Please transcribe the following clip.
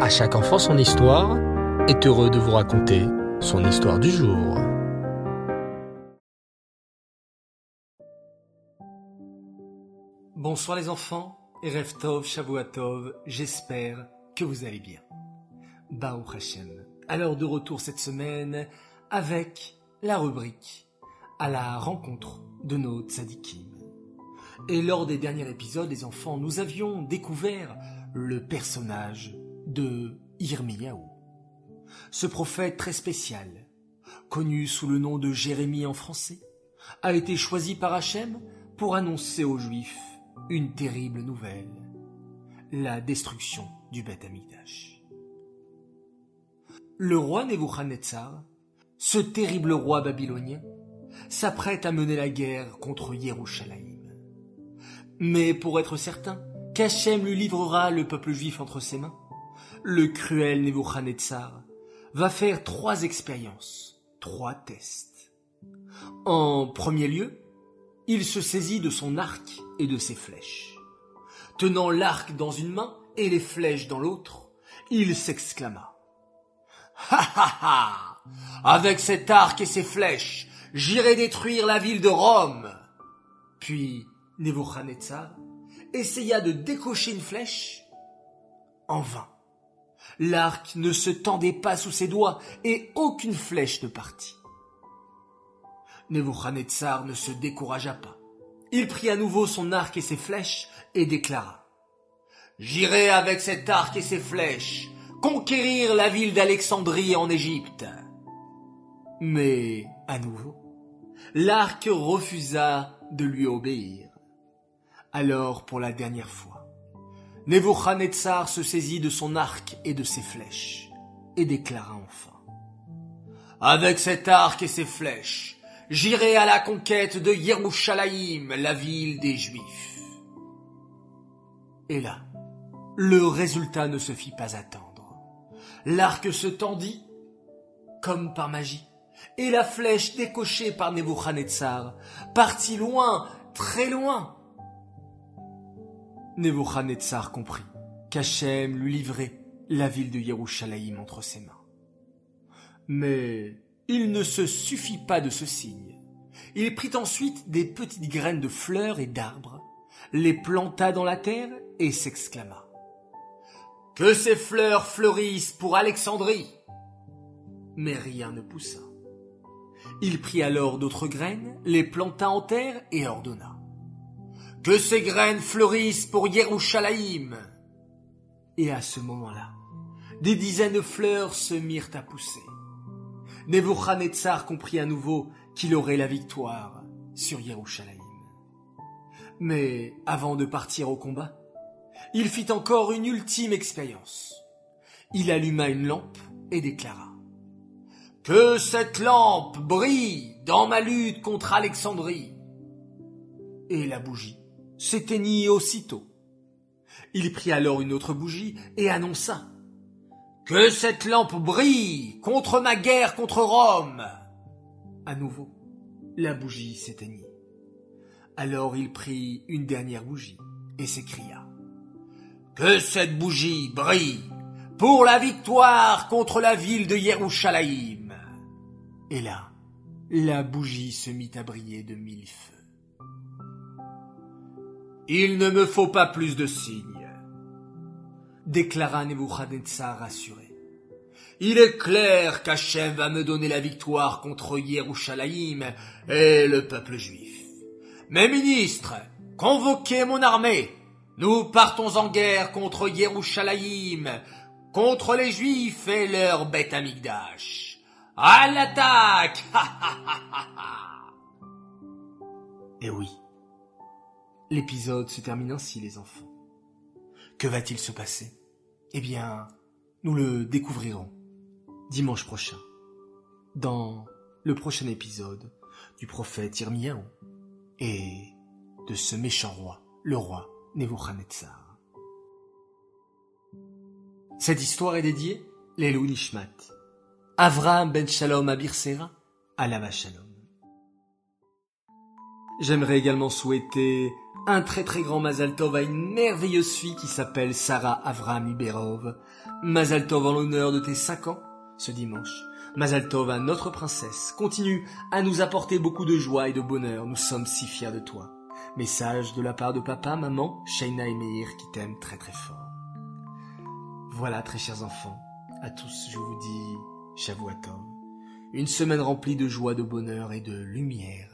À chaque enfant son histoire est heureux de vous raconter son histoire du jour. Bonsoir les enfants, Erev Tov, Shavuatov, j'espère que vous allez bien. Baou Hashem. Alors de retour cette semaine avec la rubrique à la rencontre de nos tzadikim. Et lors des derniers épisodes, les enfants, nous avions découvert le personnage de Yirmiyahu. Ce prophète très spécial, connu sous le nom de Jérémie en français, a été choisi par Hachem pour annoncer aux Juifs une terrible nouvelle, la destruction du Beth Amikdash. Le roi Nebuchadnezzar, ce terrible roi babylonien, s'apprête à mener la guerre contre Yerushalayim. Mais pour être certain qu'Hachem lui livrera le peuple juif entre ses mains, le cruel Nebuchadnezzar va faire trois expériences, trois tests. En premier lieu, il se saisit de son arc et de ses flèches. Tenant l'arc dans une main et les flèches dans l'autre, il s'exclama. Ha ha ha! Avec cet arc et ces flèches, j'irai détruire la ville de Rome. Puis Nebuchadnezzar essaya de décocher une flèche. En vain. L'arc ne se tendait pas sous ses doigts et aucune flèche ne partit. Nebuchadnezzar ne se découragea pas. Il prit à nouveau son arc et ses flèches et déclara J'irai avec cet arc et ses flèches conquérir la ville d'Alexandrie en Égypte. Mais, à nouveau, l'arc refusa de lui obéir. Alors, pour la dernière fois, Nebuchadnezzar se saisit de son arc et de ses flèches, et déclara enfin Avec cet arc et ses flèches, j'irai à la conquête de Yerushalayim, la ville des Juifs. Et là, le résultat ne se fit pas attendre. L'arc se tendit, comme par magie, et la flèche décochée par Nebuchadnezzar partit loin, très loin. Nebuchadnezzar comprit qu'Hachem lui livrait la ville de Yerushalayim entre ses mains. Mais il ne se suffit pas de ce signe. Il prit ensuite des petites graines de fleurs et d'arbres, les planta dans la terre et s'exclama. Que ces fleurs fleurissent pour Alexandrie! Mais rien ne poussa. Il prit alors d'autres graines, les planta en terre et ordonna. Que ces graines fleurissent pour Yerushalayim. Et à ce moment-là, des dizaines de fleurs se mirent à pousser. Nebuchadnezzar comprit à nouveau qu'il aurait la victoire sur Yerushalayim. Mais avant de partir au combat, il fit encore une ultime expérience. Il alluma une lampe et déclara Que cette lampe brille dans ma lutte contre Alexandrie. Et la bougie s'éteignit aussitôt. Il prit alors une autre bougie et annonça Que cette lampe brille contre ma guerre contre Rome. À nouveau, la bougie s'éteignit. Alors il prit une dernière bougie et s'écria Que cette bougie brille pour la victoire contre la ville de Yerushalayim. Et là, la bougie se mit à briller de mille feux. Il ne me faut pas plus de signes, déclara Nebuchadnezzar rassuré. Il est clair qu'Hachem va me donner la victoire contre Yerushalayim et le peuple juif. Mes ministres, convoquez mon armée. Nous partons en guerre contre Yerushalayim, contre les juifs et leur bête amigdash. À l'attaque! Et oui. L'épisode se termine ainsi, les enfants. Que va-t-il se passer? Eh bien, nous le découvrirons dimanche prochain, dans le prochain épisode du prophète Irmiaou et de ce méchant roi, le roi Nebuchadnezzar. Cette histoire est dédiée Lelou Nishmat, Avraham ben Shalom Abirsera, Alava Shalom. J'aimerais également souhaiter Un très très grand Mazal Tov a une merveilleuse fille qui s'appelle Sarah Avram Iberov. Mazal Tov en l'honneur de tes cinq ans ce dimanche. Mazal Tov à notre princesse. Continue à nous apporter beaucoup de joie et de bonheur. Nous sommes si fiers de toi. Message de la part de papa, maman, Shaina et Meir qui t'aiment très très fort. Voilà, très chers enfants, à tous, je vous dis Shavuatov. Une semaine remplie de joie, de bonheur et de lumière.